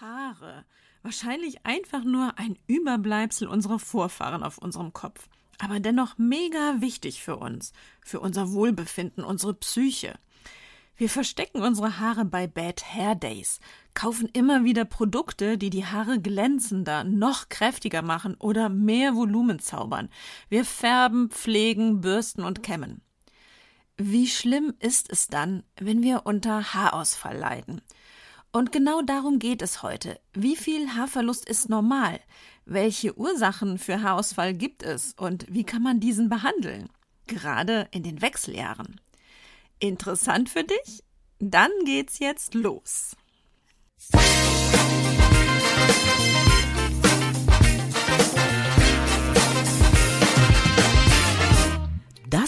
Haare. Wahrscheinlich einfach nur ein Überbleibsel unserer Vorfahren auf unserem Kopf. Aber dennoch mega wichtig für uns, für unser Wohlbefinden, unsere Psyche. Wir verstecken unsere Haare bei Bad Hair Days, kaufen immer wieder Produkte, die die Haare glänzender, noch kräftiger machen oder mehr Volumen zaubern. Wir färben, pflegen, bürsten und kämmen. Wie schlimm ist es dann, wenn wir unter Haarausfall leiden? Und genau darum geht es heute. Wie viel Haarverlust ist normal? Welche Ursachen für Haarausfall gibt es und wie kann man diesen behandeln? Gerade in den Wechseljahren. Interessant für dich? Dann geht's jetzt los.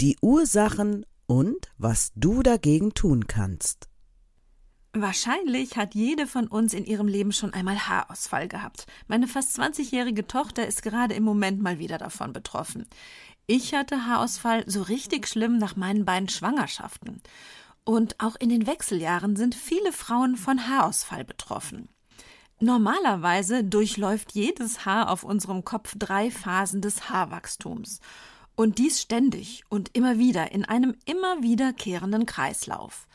die Ursachen und was du dagegen tun kannst. Wahrscheinlich hat jede von uns in ihrem Leben schon einmal Haarausfall gehabt. Meine fast 20-jährige Tochter ist gerade im Moment mal wieder davon betroffen. Ich hatte Haarausfall so richtig schlimm nach meinen beiden Schwangerschaften. Und auch in den Wechseljahren sind viele Frauen von Haarausfall betroffen. Normalerweise durchläuft jedes Haar auf unserem Kopf drei Phasen des Haarwachstums. Und dies ständig und immer wieder in einem immer wiederkehrenden Kreislauf.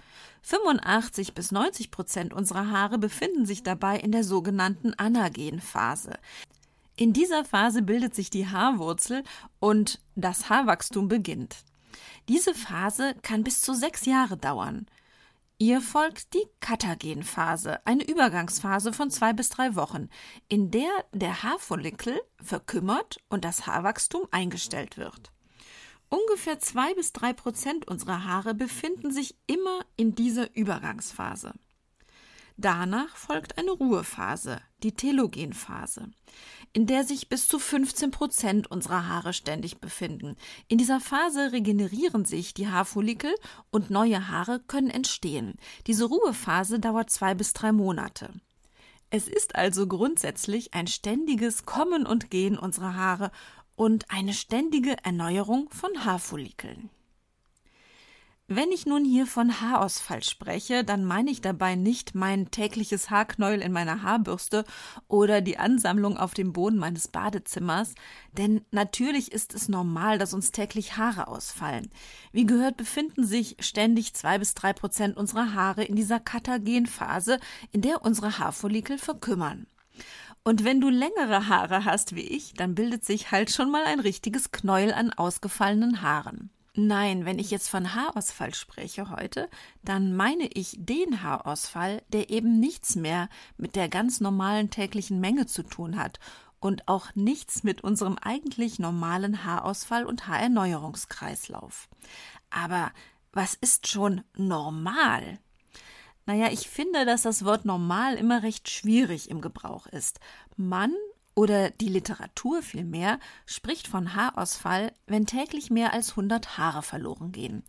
85 bis 90 Prozent unserer Haare befinden sich dabei in der sogenannten Anagenphase. In dieser Phase bildet sich die Haarwurzel und das Haarwachstum beginnt. Diese Phase kann bis zu sechs Jahre dauern. Ihr folgt die Katagenphase, eine Übergangsphase von zwei bis drei Wochen, in der der Haarfollikel verkümmert und das Haarwachstum eingestellt wird. Ungefähr zwei bis drei Prozent unserer Haare befinden sich immer in dieser Übergangsphase. Danach folgt eine Ruhephase, die Telogenphase, in der sich bis zu 15 Prozent unserer Haare ständig befinden. In dieser Phase regenerieren sich die Haarfollikel und neue Haare können entstehen. Diese Ruhephase dauert zwei bis drei Monate. Es ist also grundsätzlich ein ständiges Kommen und Gehen unserer Haare und eine ständige Erneuerung von Haarfollikeln. Wenn ich nun hier von Haarausfall spreche, dann meine ich dabei nicht mein tägliches Haarknäuel in meiner Haarbürste oder die Ansammlung auf dem Boden meines Badezimmers, denn natürlich ist es normal, dass uns täglich Haare ausfallen. Wie gehört, befinden sich ständig zwei bis drei Prozent unserer Haare in dieser Katagenphase, in der unsere Haarfollikel verkümmern. Und wenn du längere Haare hast wie ich, dann bildet sich halt schon mal ein richtiges Knäuel an ausgefallenen Haaren. Nein, wenn ich jetzt von Haarausfall spreche heute, dann meine ich den Haarausfall, der eben nichts mehr mit der ganz normalen täglichen Menge zu tun hat und auch nichts mit unserem eigentlich normalen Haarausfall und Haarerneuerungskreislauf. Aber was ist schon normal? Naja, ich finde, dass das Wort normal immer recht schwierig im Gebrauch ist. Man oder die Literatur vielmehr spricht von Haarausfall, wenn täglich mehr als 100 Haare verloren gehen.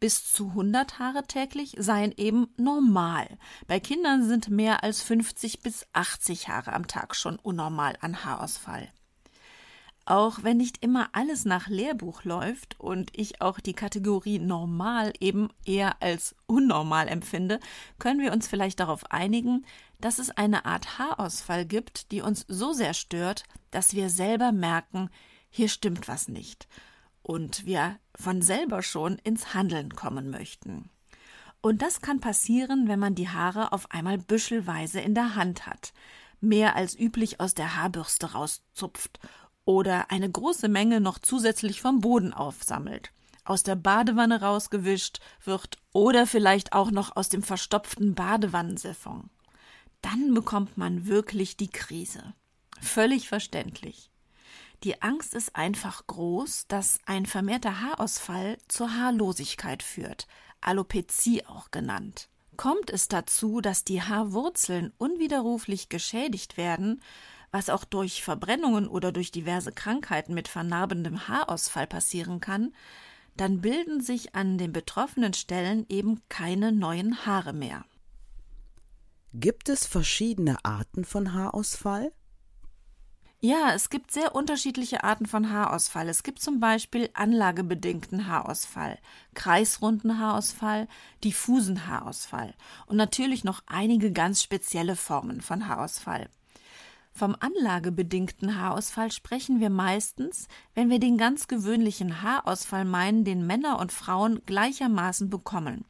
Bis zu 100 Haare täglich seien eben normal. Bei Kindern sind mehr als 50 bis 80 Haare am Tag schon unnormal an Haarausfall. Auch wenn nicht immer alles nach Lehrbuch läuft und ich auch die Kategorie normal eben eher als unnormal empfinde, können wir uns vielleicht darauf einigen, dass es eine Art Haarausfall gibt, die uns so sehr stört, dass wir selber merken, hier stimmt was nicht und wir von selber schon ins Handeln kommen möchten. Und das kann passieren, wenn man die Haare auf einmal büschelweise in der Hand hat, mehr als üblich aus der Haarbürste rauszupft oder eine große Menge noch zusätzlich vom Boden aufsammelt, aus der Badewanne rausgewischt wird oder vielleicht auch noch aus dem verstopften Badewannensiphon. Dann bekommt man wirklich die Krise. Völlig verständlich. Die Angst ist einfach groß, dass ein vermehrter Haarausfall zur Haarlosigkeit führt, Alopezie auch genannt. Kommt es dazu, dass die Haarwurzeln unwiderruflich geschädigt werden, was auch durch Verbrennungen oder durch diverse Krankheiten mit vernarbendem Haarausfall passieren kann, dann bilden sich an den betroffenen Stellen eben keine neuen Haare mehr. Gibt es verschiedene Arten von Haarausfall? Ja, es gibt sehr unterschiedliche Arten von Haarausfall. Es gibt zum Beispiel anlagebedingten Haarausfall, kreisrunden Haarausfall, diffusen Haarausfall und natürlich noch einige ganz spezielle Formen von Haarausfall. Vom anlagebedingten Haarausfall sprechen wir meistens, wenn wir den ganz gewöhnlichen Haarausfall meinen, den Männer und Frauen gleichermaßen bekommen,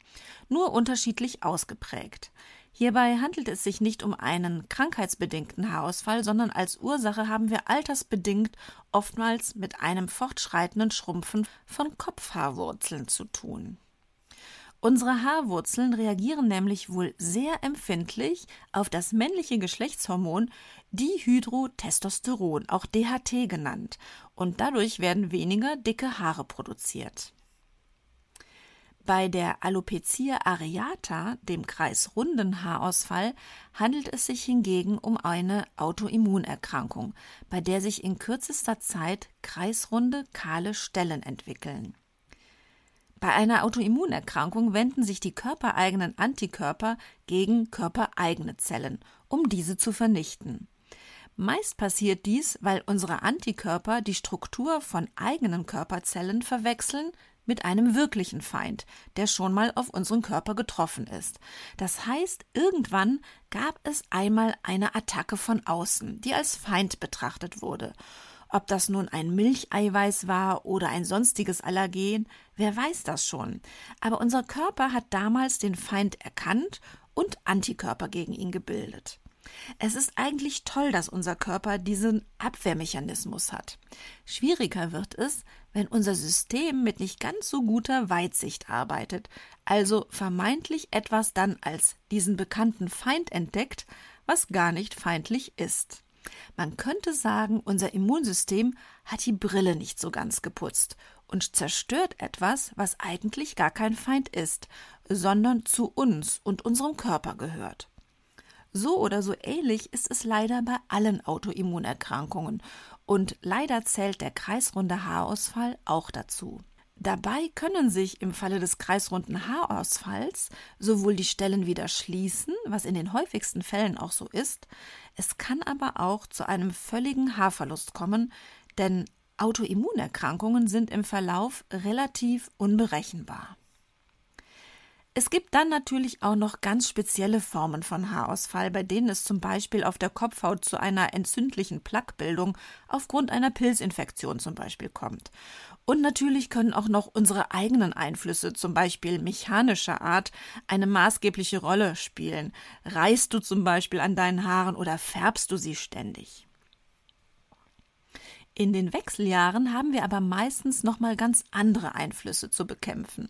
nur unterschiedlich ausgeprägt. Hierbei handelt es sich nicht um einen krankheitsbedingten Haarausfall, sondern als Ursache haben wir altersbedingt oftmals mit einem fortschreitenden Schrumpfen von Kopfhaarwurzeln zu tun. Unsere Haarwurzeln reagieren nämlich wohl sehr empfindlich auf das männliche Geschlechtshormon Dihydrotestosteron, auch DHT genannt, und dadurch werden weniger dicke Haare produziert. Bei der Alopecia areata, dem kreisrunden Haarausfall, handelt es sich hingegen um eine Autoimmunerkrankung, bei der sich in kürzester Zeit kreisrunde, kahle Stellen entwickeln. Bei einer Autoimmunerkrankung wenden sich die körpereigenen Antikörper gegen körpereigene Zellen, um diese zu vernichten. Meist passiert dies, weil unsere Antikörper die Struktur von eigenen Körperzellen verwechseln mit einem wirklichen Feind, der schon mal auf unseren Körper getroffen ist. Das heißt, irgendwann gab es einmal eine Attacke von außen, die als Feind betrachtet wurde. Ob das nun ein Milcheiweiß war oder ein sonstiges Allergen, wer weiß das schon. Aber unser Körper hat damals den Feind erkannt und Antikörper gegen ihn gebildet. Es ist eigentlich toll, dass unser Körper diesen Abwehrmechanismus hat. Schwieriger wird es, wenn unser System mit nicht ganz so guter Weitsicht arbeitet, also vermeintlich etwas dann als diesen bekannten Feind entdeckt, was gar nicht feindlich ist. Man könnte sagen, unser Immunsystem hat die Brille nicht so ganz geputzt und zerstört etwas, was eigentlich gar kein Feind ist, sondern zu uns und unserem Körper gehört. So oder so ähnlich ist es leider bei allen Autoimmunerkrankungen und leider zählt der kreisrunde Haarausfall auch dazu. Dabei können sich im Falle des kreisrunden Haarausfalls sowohl die Stellen wieder schließen, was in den häufigsten Fällen auch so ist, es kann aber auch zu einem völligen Haarverlust kommen, denn Autoimmunerkrankungen sind im Verlauf relativ unberechenbar. Es gibt dann natürlich auch noch ganz spezielle Formen von Haarausfall, bei denen es zum Beispiel auf der Kopfhaut zu einer entzündlichen Plaquebildung aufgrund einer Pilzinfektion zum Beispiel kommt. Und natürlich können auch noch unsere eigenen Einflüsse, zum Beispiel mechanischer Art, eine maßgebliche Rolle spielen. Reißt du zum Beispiel an deinen Haaren oder färbst du sie ständig? In den Wechseljahren haben wir aber meistens nochmal ganz andere Einflüsse zu bekämpfen.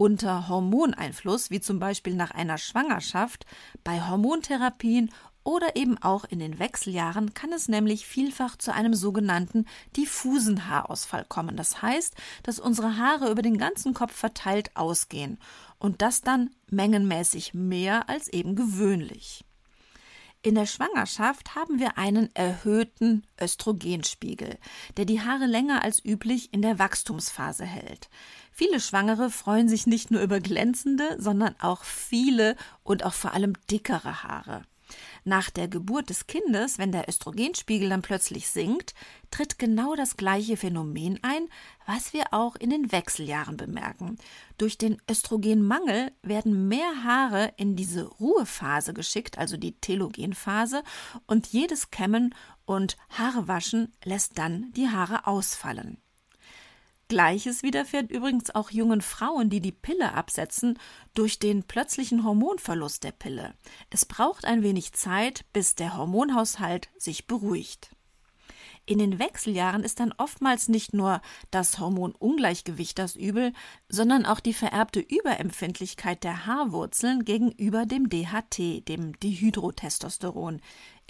Unter Hormoneinfluss, wie zum Beispiel nach einer Schwangerschaft, bei Hormontherapien oder eben auch in den Wechseljahren kann es nämlich vielfach zu einem sogenannten diffusen Haarausfall kommen. Das heißt, dass unsere Haare über den ganzen Kopf verteilt ausgehen und das dann mengenmäßig mehr als eben gewöhnlich. In der Schwangerschaft haben wir einen erhöhten Östrogenspiegel, der die Haare länger als üblich in der Wachstumsphase hält. Viele Schwangere freuen sich nicht nur über glänzende, sondern auch viele und auch vor allem dickere Haare. Nach der Geburt des Kindes, wenn der Östrogenspiegel dann plötzlich sinkt, tritt genau das gleiche Phänomen ein, was wir auch in den Wechseljahren bemerken. Durch den Östrogenmangel werden mehr Haare in diese Ruhephase geschickt, also die Telogenphase, und jedes Kämmen und Haarewaschen lässt dann die Haare ausfallen. Gleiches widerfährt übrigens auch jungen Frauen, die die Pille absetzen, durch den plötzlichen Hormonverlust der Pille. Es braucht ein wenig Zeit, bis der Hormonhaushalt sich beruhigt. In den Wechseljahren ist dann oftmals nicht nur das Hormonungleichgewicht das Übel, sondern auch die vererbte Überempfindlichkeit der Haarwurzeln gegenüber dem DHT, dem Dihydrotestosteron.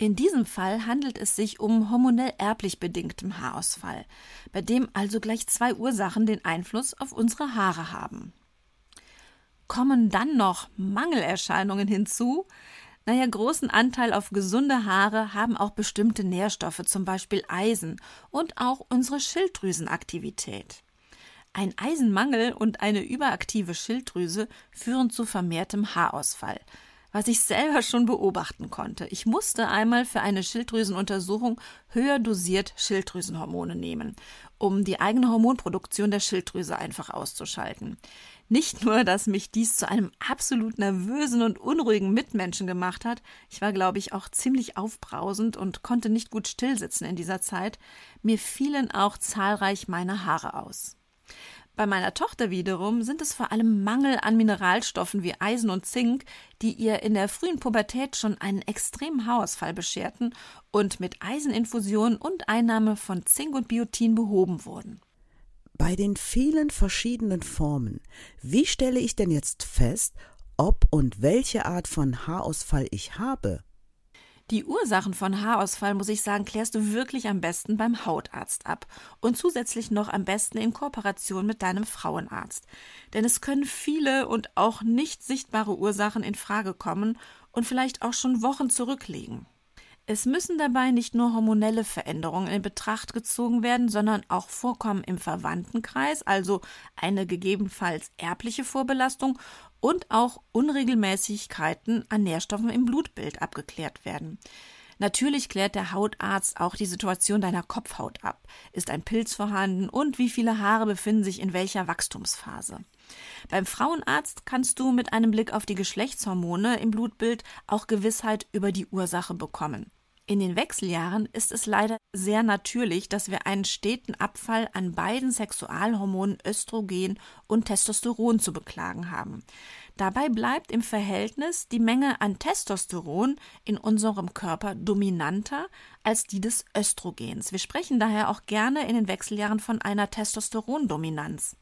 In diesem Fall handelt es sich um hormonell erblich bedingtem Haarausfall, bei dem also gleich zwei Ursachen den Einfluss auf unsere Haare haben. Kommen dann noch Mangelerscheinungen hinzu? Naja, großen Anteil auf gesunde Haare haben auch bestimmte Nährstoffe, zum Beispiel Eisen und auch unsere Schilddrüsenaktivität. Ein Eisenmangel und eine überaktive Schilddrüse führen zu vermehrtem Haarausfall, was ich selber schon beobachten konnte. Ich musste einmal für eine Schilddrüsenuntersuchung höher dosiert Schilddrüsenhormone nehmen, um die eigene Hormonproduktion der Schilddrüse einfach auszuschalten. Nicht nur, dass mich dies zu einem absolut nervösen und unruhigen Mitmenschen gemacht hat, ich war, glaube ich, auch ziemlich aufbrausend und konnte nicht gut stillsitzen in dieser Zeit, mir fielen auch zahlreich meine Haare aus. Bei meiner Tochter wiederum sind es vor allem Mangel an Mineralstoffen wie Eisen und Zink, die ihr in der frühen Pubertät schon einen extremen Haarausfall bescherten und mit Eiseninfusion und Einnahme von Zink und Biotin behoben wurden. Bei den vielen verschiedenen Formen, wie stelle ich denn jetzt fest, ob und welche Art von Haarausfall ich habe? Die Ursachen von Haarausfall, muss ich sagen, klärst du wirklich am besten beim Hautarzt ab und zusätzlich noch am besten in Kooperation mit deinem Frauenarzt. Denn es können viele und auch nicht sichtbare Ursachen in Frage kommen und vielleicht auch schon Wochen zurückliegen. Es müssen dabei nicht nur hormonelle Veränderungen in Betracht gezogen werden, sondern auch Vorkommen im Verwandtenkreis, also eine gegebenenfalls erbliche Vorbelastung und auch Unregelmäßigkeiten an Nährstoffen im Blutbild abgeklärt werden. Natürlich klärt der Hautarzt auch die Situation deiner Kopfhaut ab. Ist ein Pilz vorhanden und wie viele Haare befinden sich in welcher Wachstumsphase? Beim Frauenarzt kannst du mit einem Blick auf die Geschlechtshormone im Blutbild auch Gewissheit über die Ursache bekommen. In den Wechseljahren ist es leider sehr natürlich, dass wir einen steten Abfall an beiden Sexualhormonen Östrogen und Testosteron zu beklagen haben. Dabei bleibt im Verhältnis die Menge an Testosteron in unserem Körper dominanter als die des Östrogens. Wir sprechen daher auch gerne in den Wechseljahren von einer Testosterondominanz.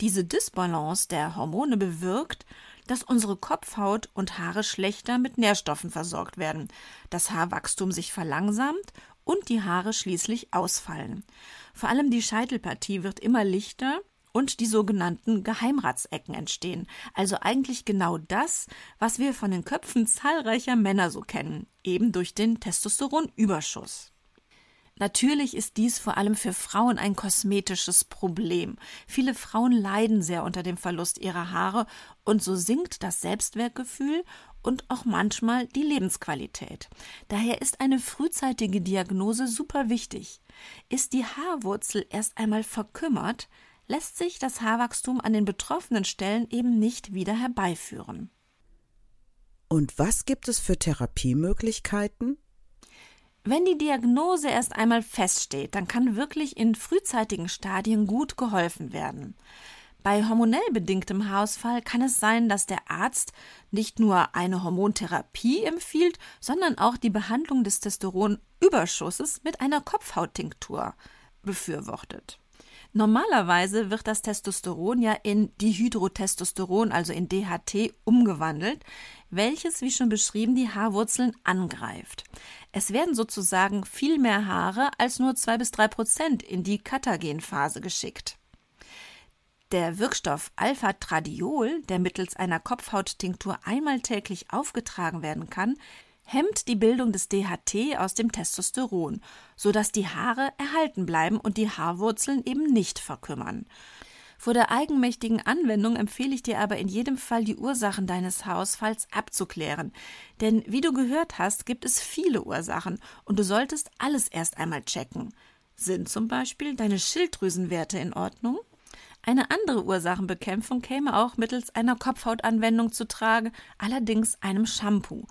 Diese Disbalance der Hormone bewirkt, dass unsere Kopfhaut und Haare schlechter mit Nährstoffen versorgt werden, das Haarwachstum sich verlangsamt und die Haare schließlich ausfallen. Vor allem die Scheitelpartie wird immer lichter und die sogenannten Geheimratsecken entstehen, also eigentlich genau das, was wir von den Köpfen zahlreicher Männer so kennen, eben durch den Testosteronüberschuss. Natürlich ist dies vor allem für Frauen ein kosmetisches Problem. Viele Frauen leiden sehr unter dem Verlust ihrer Haare und so sinkt das Selbstwertgefühl und auch manchmal die Lebensqualität. Daher ist eine frühzeitige Diagnose super wichtig. Ist die Haarwurzel erst einmal verkümmert, lässt sich das Haarwachstum an den betroffenen Stellen eben nicht wieder herbeiführen. Und was gibt es für Therapiemöglichkeiten? Wenn die Diagnose erst einmal feststeht, dann kann wirklich in frühzeitigen Stadien gut geholfen werden. Bei hormonell bedingtem Haarausfall kann es sein, dass der Arzt nicht nur eine Hormontherapie empfiehlt, sondern auch die Behandlung des Testosteronüberschusses mit einer Kopfhauttinktur befürwortet. Normalerweise wird das Testosteron ja in Dihydrotestosteron, also in DHT, umgewandelt, welches, wie schon beschrieben, die Haarwurzeln angreift. Es werden sozusagen viel mehr Haare als nur zwei bis drei Prozent in die Katagenphase geschickt. Der Wirkstoff Alpha-Tradiol, der mittels einer Kopfhauttinktur einmal täglich aufgetragen werden kann, hemmt die Bildung des DHT aus dem Testosteron, sodass die Haare erhalten bleiben und die Haarwurzeln eben nicht verkümmern. Vor der eigenmächtigen Anwendung empfehle ich dir aber in jedem Fall die Ursachen deines Haarausfalls abzuklären. Denn wie du gehört hast, gibt es viele Ursachen und du solltest alles erst einmal checken. Sind zum Beispiel deine Schilddrüsenwerte in Ordnung? Eine andere Ursachenbekämpfung käme auch mittels einer Kopfhautanwendung zu Trage, allerdings einem Shampoo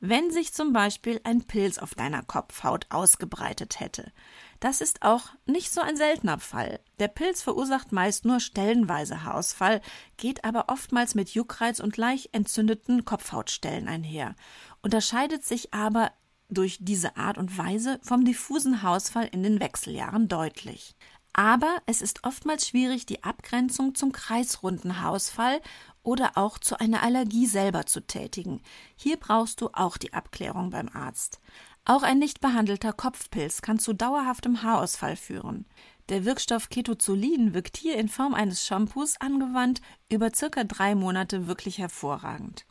wenn sich zum Beispiel ein Pilz auf deiner Kopfhaut ausgebreitet hätte. Das ist auch nicht so ein seltener Fall. Der Pilz verursacht meist nur stellenweise Haarausfall, geht aber oftmals mit Juckreiz und leicht entzündeten Kopfhautstellen einher, unterscheidet sich aber durch diese Art und Weise vom diffusen Haarausfall in den Wechseljahren deutlich. Aber es ist oftmals schwierig, die Abgrenzung zum kreisrunden Haarausfall oder auch zu einer Allergie selber zu tätigen. Hier brauchst du auch die Abklärung beim Arzt. Auch ein nicht behandelter Kopfpilz kann zu dauerhaftem Haarausfall führen. Der Wirkstoff Ketozolin wirkt hier in Form eines Shampoos angewandt über circa drei Monate wirklich hervorragend.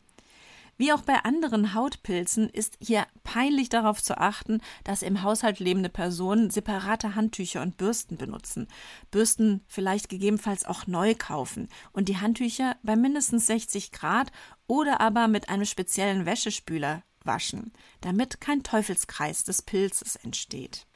Wie auch bei anderen Hautpilzen ist hier peinlich darauf zu achten, dass im Haushalt lebende Personen separate Handtücher und Bürsten benutzen. Bürsten vielleicht gegebenenfalls auch neu kaufen und die Handtücher bei mindestens 60 Grad oder aber mit einem speziellen Wäschespüler waschen, damit kein Teufelskreis des Pilzes entsteht.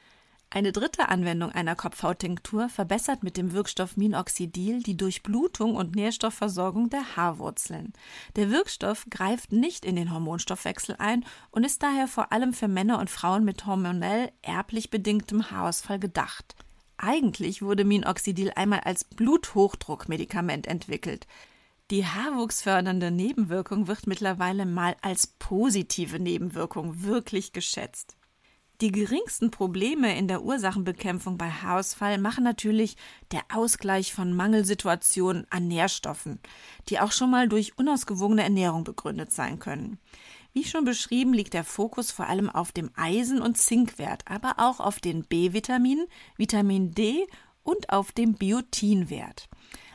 Eine dritte Anwendung einer Kopfhauttinktur verbessert mit dem Wirkstoff Minoxidil die Durchblutung und Nährstoffversorgung der Haarwurzeln. Der Wirkstoff greift nicht in den Hormonstoffwechsel ein und ist daher vor allem für Männer und Frauen mit hormonell erblich bedingtem Haarausfall gedacht. Eigentlich wurde Minoxidil einmal als Bluthochdruckmedikament entwickelt. Die haarwuchsfördernde Nebenwirkung wird mittlerweile mal als positive Nebenwirkung wirklich geschätzt. Die geringsten Probleme in der Ursachenbekämpfung bei Haarausfall machen natürlich der Ausgleich von Mangelsituationen an Nährstoffen, die auch schon mal durch unausgewogene Ernährung begründet sein können. Wie schon beschrieben, liegt der Fokus vor allem auf dem Eisen- und Zinkwert, aber auch auf den B-Vitaminen, Vitamin D und auf dem Biotinwert.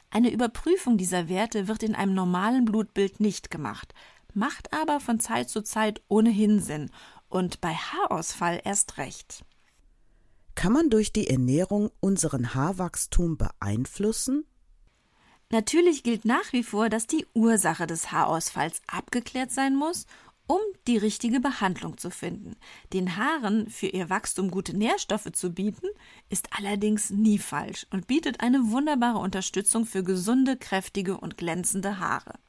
Eine Überprüfung dieser Werte wird in einem normalen Blutbild nicht gemacht, macht aber von Zeit zu Zeit ohnehin Sinn und bei Haarausfall erst recht. Kann man durch die Ernährung unseren Haarwachstum beeinflussen? Natürlich gilt nach wie vor, dass die Ursache des Haarausfalls abgeklärt sein muss, um die richtige Behandlung zu finden. Den Haaren für ihr Wachstum gute Nährstoffe zu bieten, ist allerdings nie falsch und bietet eine wunderbare Unterstützung für gesunde, kräftige und glänzende Haare.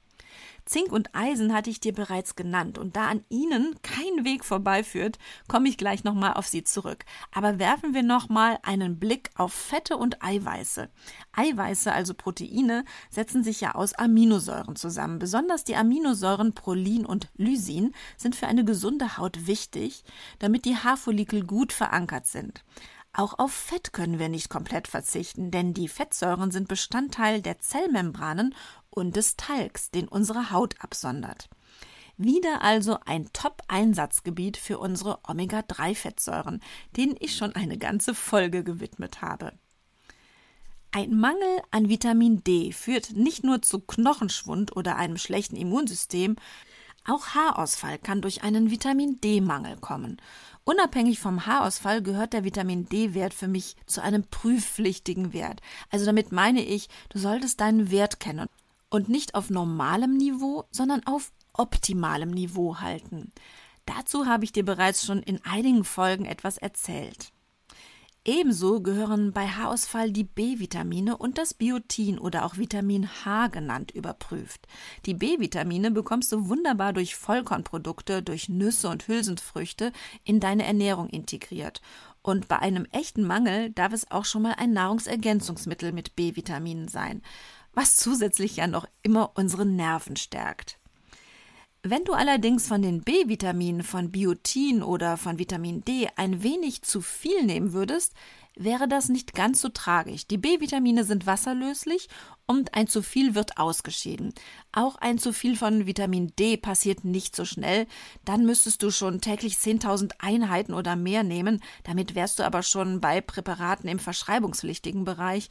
Zink und Eisen hatte ich dir bereits genannt und da an ihnen kein Weg vorbeiführt, komme ich gleich nochmal auf sie zurück. Aber werfen wir nochmal einen Blick auf Fette und Eiweiße. Eiweiße, also Proteine, setzen sich ja aus Aminosäuren zusammen. Besonders die Aminosäuren Prolin und Lysin sind für eine gesunde Haut wichtig, damit die Haarfollikel gut verankert sind. Auch auf Fett können wir nicht komplett verzichten, denn die Fettsäuren sind Bestandteil der Zellmembranen und des Talgs, den unsere Haut absondert. Wieder also ein Top-Einsatzgebiet für unsere Omega-3-Fettsäuren, denen ich schon eine ganze Folge gewidmet habe. Ein Mangel an Vitamin D führt nicht nur zu Knochenschwund oder einem schlechten Immunsystem, auch Haarausfall kann durch einen Vitamin D-Mangel kommen. Unabhängig vom Haarausfall gehört der Vitamin D-Wert für mich zu einem prüfpflichtigen Wert. Also damit meine ich, du solltest deinen Wert kennen und nicht auf normalem Niveau, sondern auf optimalem Niveau halten. Dazu habe ich dir bereits schon in einigen Folgen etwas erzählt. Ebenso gehören bei Haarausfall die B-Vitamine und das Biotin oder auch Vitamin H genannt überprüft. Die B-Vitamine bekommst du wunderbar durch Vollkornprodukte, durch Nüsse und Hülsenfrüchte in deine Ernährung integriert. Und bei einem echten Mangel darf es auch schon mal ein Nahrungsergänzungsmittel mit B-Vitaminen sein was zusätzlich ja noch immer unsere Nerven stärkt. Wenn du allerdings von den B-Vitaminen, von Biotin oder von Vitamin D ein wenig zu viel nehmen würdest, wäre das nicht ganz so tragisch. Die B-Vitamine sind wasserlöslich und ein zu viel wird ausgeschieden. Auch ein zu viel von Vitamin D passiert nicht so schnell. Dann müsstest du schon täglich 10.000 Einheiten oder mehr nehmen. Damit wärst du aber schon bei Präparaten im verschreibungspflichtigen Bereich.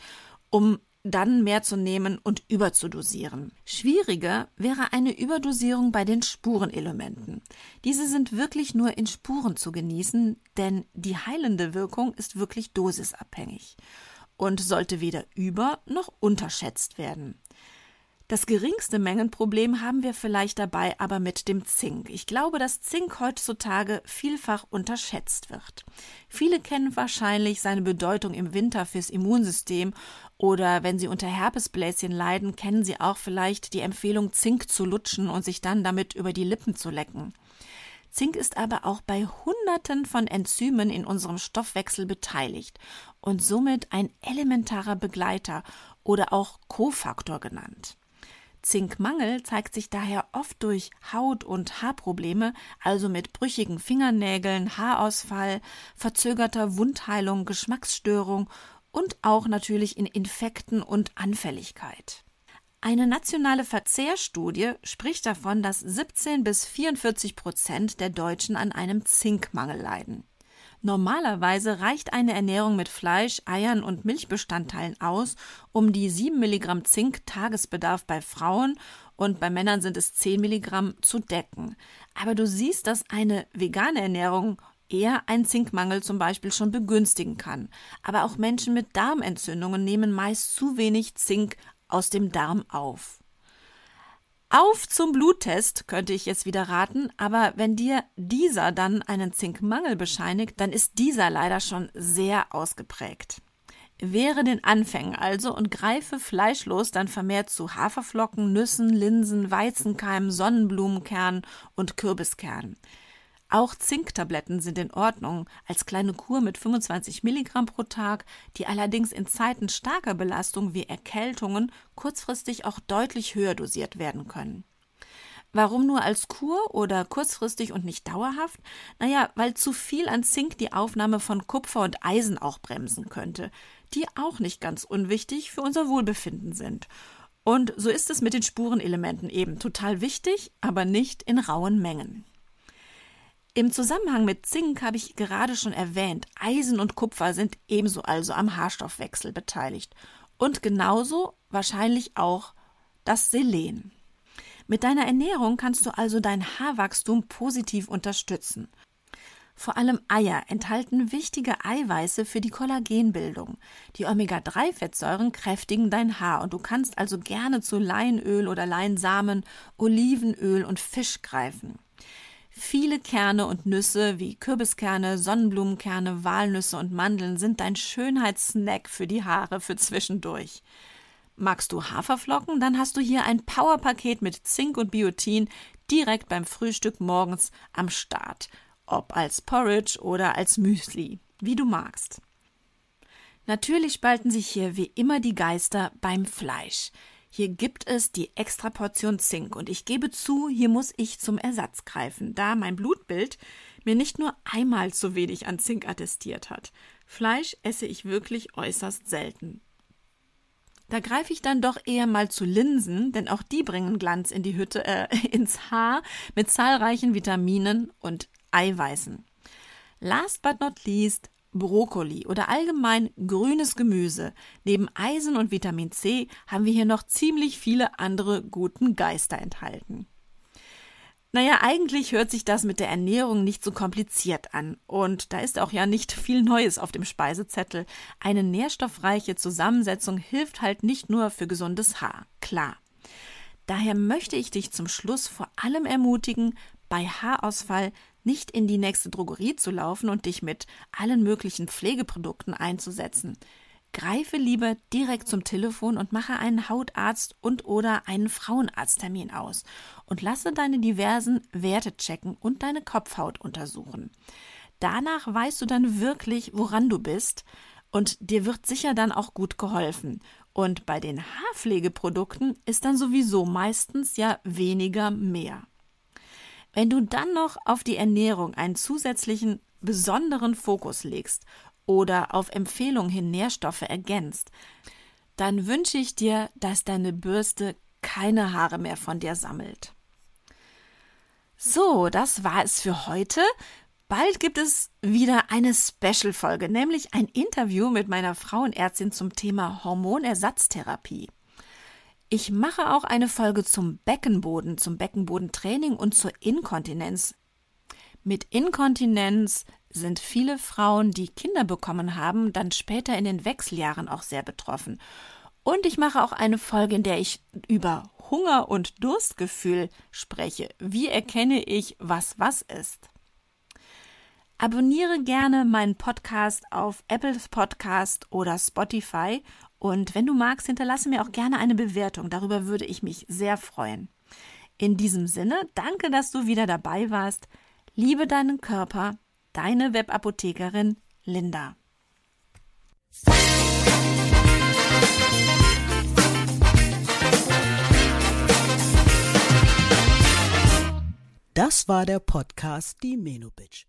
Um dann mehr zu nehmen und überzudosieren. Schwieriger wäre eine Überdosierung bei den Spurenelementen. Diese sind wirklich nur in Spuren zu genießen, denn die heilende Wirkung ist wirklich dosisabhängig und sollte weder über noch unterschätzt werden. Das geringste Mengenproblem haben wir vielleicht dabei aber mit dem Zink. Ich glaube, dass Zink heutzutage vielfach unterschätzt wird. Viele kennen wahrscheinlich seine Bedeutung im Winter fürs Immunsystem oder wenn sie unter Herpesbläschen leiden, kennen sie auch vielleicht die Empfehlung, Zink zu lutschen und sich dann damit über die Lippen zu lecken. Zink ist aber auch bei Hunderten von Enzymen in unserem Stoffwechsel beteiligt und somit ein elementarer Begleiter oder auch Kofaktor genannt. Zinkmangel zeigt sich daher oft durch Haut- und Haarprobleme, also mit brüchigen Fingernägeln, Haarausfall, verzögerter Wundheilung, Geschmacksstörung und auch natürlich in Infekten und Anfälligkeit. Eine nationale Verzehrstudie spricht davon, dass 17 bis 44 Prozent der Deutschen an einem Zinkmangel leiden. Normalerweise reicht eine Ernährung mit Fleisch, Eiern und Milchbestandteilen aus, um die 7 Milligramm Zink Tagesbedarf bei Frauen und bei Männern sind es 10 Milligramm zu decken. Aber du siehst, dass eine vegane Ernährung eher einen Zinkmangel zum Beispiel schon begünstigen kann. Aber auch Menschen mit Darmentzündungen nehmen meist zu wenig Zink aus dem Darm auf. Auf zum Bluttest, könnte ich jetzt wieder raten, aber wenn dir dieser dann einen Zinkmangel bescheinigt, dann ist dieser leider schon sehr ausgeprägt. Wehre den Anfängen also und greife fleischlos dann vermehrt zu Haferflocken, Nüssen, Linsen, Weizenkeimen, Sonnenblumenkernen und Kürbiskernen. Auch Zinktabletten sind in Ordnung als kleine Kur mit 25 Milligramm pro Tag, die allerdings in Zeiten starker Belastung wie Erkältungen kurzfristig auch deutlich höher dosiert werden können. Warum nur als Kur oder kurzfristig und nicht dauerhaft? Naja, weil zu viel an Zink die Aufnahme von Kupfer und Eisen auch bremsen könnte, die auch nicht ganz unwichtig für unser Wohlbefinden sind. Und so ist es mit den Spurenelementen eben total wichtig, aber nicht in rauen Mengen. Im Zusammenhang mit Zink habe ich gerade schon erwähnt, Eisen und Kupfer sind ebenso also am Haarstoffwechsel beteiligt. Und genauso wahrscheinlich auch das Selen. Mit deiner Ernährung kannst du also dein Haarwachstum positiv unterstützen. Vor allem Eier enthalten wichtige Eiweiße für die Kollagenbildung. Die Omega-3-Fettsäuren kräftigen dein Haar und du kannst also gerne zu Leinöl oder Leinsamen, Olivenöl und Fisch greifen. Viele Kerne und Nüsse wie Kürbiskerne, Sonnenblumenkerne, Walnüsse und Mandeln sind dein Schönheitssnack für die Haare für zwischendurch. Magst du Haferflocken, dann hast du hier ein Powerpaket mit Zink und Biotin direkt beim Frühstück morgens am Start, ob als Porridge oder als Müsli, wie du magst. Natürlich spalten sich hier wie immer die Geister beim Fleisch. Hier gibt es die Extraportion Zink und ich gebe zu, hier muss ich zum Ersatz greifen, da mein Blutbild mir nicht nur einmal zu wenig an Zink attestiert hat. Fleisch esse ich wirklich äußerst selten. Da greife ich dann doch eher mal zu Linsen, denn auch die bringen Glanz in die Hütte, äh, ins Haar mit zahlreichen Vitaminen und Eiweißen. Last but not least Brokkoli oder allgemein grünes Gemüse. Neben Eisen und Vitamin C haben wir hier noch ziemlich viele andere guten Geister enthalten. Naja, eigentlich hört sich das mit der Ernährung nicht so kompliziert an. Und da ist auch ja nicht viel Neues auf dem Speisezettel. Eine nährstoffreiche Zusammensetzung hilft halt nicht nur für gesundes Haar, klar. Daher möchte ich dich zum Schluss vor allem ermutigen, bei Haarausfall nicht in die nächste Drogerie zu laufen und dich mit allen möglichen Pflegeprodukten einzusetzen. Greife lieber direkt zum Telefon und mache einen Hautarzt und oder einen Frauenarzttermin aus und lasse deine diversen Werte checken und deine Kopfhaut untersuchen. Danach weißt du dann wirklich, woran du bist und dir wird sicher dann auch gut geholfen. Und bei den Haarpflegeprodukten ist dann sowieso meistens ja weniger mehr. Wenn du dann noch auf die Ernährung einen zusätzlichen besonderen Fokus legst oder auf Empfehlungen hin Nährstoffe ergänzt, dann wünsche ich dir, dass deine Bürste keine Haare mehr von dir sammelt. So, das war es für heute. Bald gibt es wieder eine Special-Folge, nämlich ein Interview mit meiner Frauenärztin zum Thema Hormonersatztherapie. Ich mache auch eine Folge zum Beckenboden, zum Beckenbodentraining und zur Inkontinenz. Mit Inkontinenz sind viele Frauen, die Kinder bekommen haben, dann später in den Wechseljahren auch sehr betroffen. Und ich mache auch eine Folge, in der ich über Hunger und Durstgefühl spreche. Wie erkenne ich, was was ist? Abonniere gerne meinen Podcast auf Apple Podcast oder Spotify und wenn du magst, hinterlasse mir auch gerne eine Bewertung. Darüber würde ich mich sehr freuen. In diesem Sinne, danke, dass du wieder dabei warst. Liebe deinen Körper, deine Webapothekerin Linda. Das war der Podcast Die Menobitch.